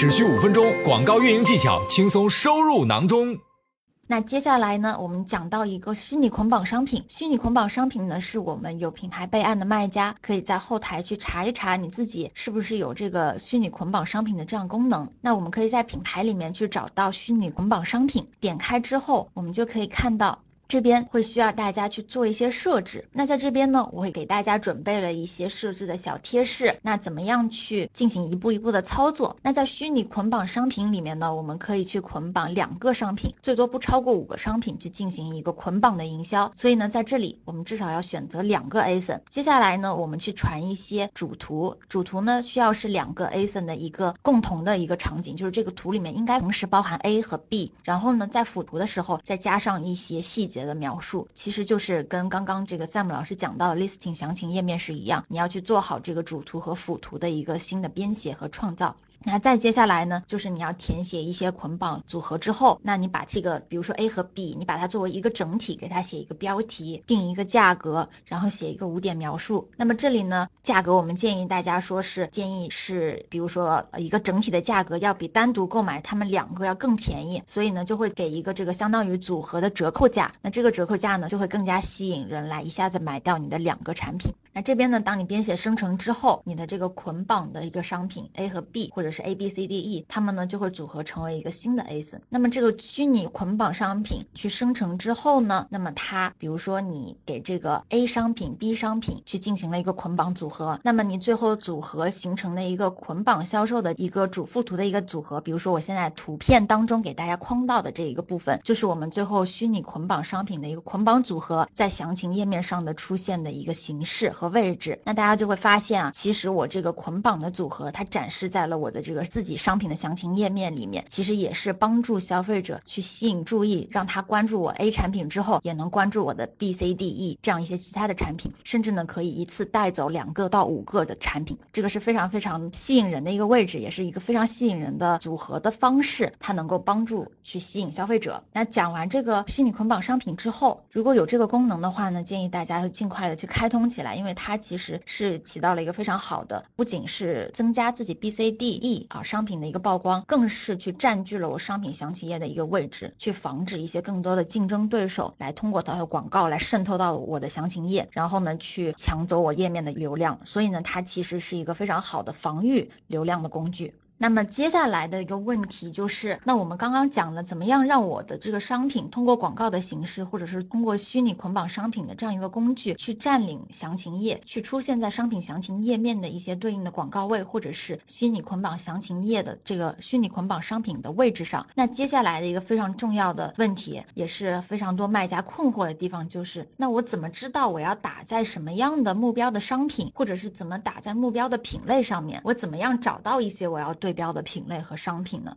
只需五分钟，广告运营技巧轻松收入囊中。那接下来呢，我们讲到一个虚拟捆绑商品。虚拟捆绑商品呢，是我们有品牌备案的卖家可以在后台去查一查你自己是不是有这个虚拟捆绑商品的这样功能。那我们可以在品牌里面去找到虚拟捆绑商品，点开之后，我们就可以看到。这边会需要大家去做一些设置，那在这边呢，我会给大家准备了一些设置的小贴士，那怎么样去进行一步一步的操作？那在虚拟捆绑商品里面呢，我们可以去捆绑两个商品，最多不超过五个商品去进行一个捆绑的营销。所以呢，在这里我们至少要选择两个 ASIN。接下来呢，我们去传一些主图，主图呢需要是两个 ASIN 的一个共同的一个场景，就是这个图里面应该同时包含 A 和 B。然后呢，在辅图的时候再加上一些细节。的描述其实就是跟刚刚这个 Sam 老师讲到的 listing 详情页面是一样，你要去做好这个主图和辅图的一个新的编写和创造。那再接下来呢，就是你要填写一些捆绑组合之后，那你把这个，比如说 A 和 B，你把它作为一个整体，给它写一个标题，定一个价格，然后写一个五点描述。那么这里呢，价格我们建议大家说是建议是，比如说一个整体的价格要比单独购买它们两个要更便宜，所以呢就会给一个这个相当于组合的折扣价。那这个折扣价呢就会更加吸引人来一下子买掉你的两个产品。那这边呢，当你编写生成之后，你的这个捆绑的一个商品 A 和 B，或者是 A B C D E，它们呢就会组合成为一个新的 ASIN。那么这个虚拟捆绑商品去生成之后呢，那么它比如说你给这个 A 商品、B 商品去进行了一个捆绑组合，那么你最后组合形成的一个捆绑销售的一个主副图的一个组合，比如说我现在图片当中给大家框到的这一个部分，就是我们最后虚拟捆绑商品的一个捆绑组合在详情页面上的出现的一个形式。和位置，那大家就会发现啊，其实我这个捆绑的组合，它展示在了我的这个自己商品的详情页面里面，其实也是帮助消费者去吸引注意，让他关注我 A 产品之后，也能关注我的 B、C、D、E 这样一些其他的产品，甚至呢可以一次带走两个到五个的产品，这个是非常非常吸引人的一个位置，也是一个非常吸引人的组合的方式，它能够帮助去吸引消费者。那讲完这个虚拟捆绑商品之后，如果有这个功能的话呢，建议大家就尽快的去开通起来，因为。它其实是起到了一个非常好的，不仅是增加自己 B C D E 啊商品的一个曝光，更是去占据了我商品详情页的一个位置，去防止一些更多的竞争对手来通过它的广告来渗透到我的详情页，然后呢去抢走我页面的流量。所以呢，它其实是一个非常好的防御流量的工具。那么接下来的一个问题就是，那我们刚刚讲了怎么样让我的这个商品通过广告的形式，或者是通过虚拟捆绑商品的这样一个工具去占领详情页，去出现在商品详情页面的一些对应的广告位，或者是虚拟捆绑详情页的这个虚拟捆绑商品的位置上。那接下来的一个非常重要的问题，也是非常多卖家困惑的地方，就是那我怎么知道我要打在什么样的目标的商品，或者是怎么打在目标的品类上面？我怎么样找到一些我要对？对标的品类和商品呢？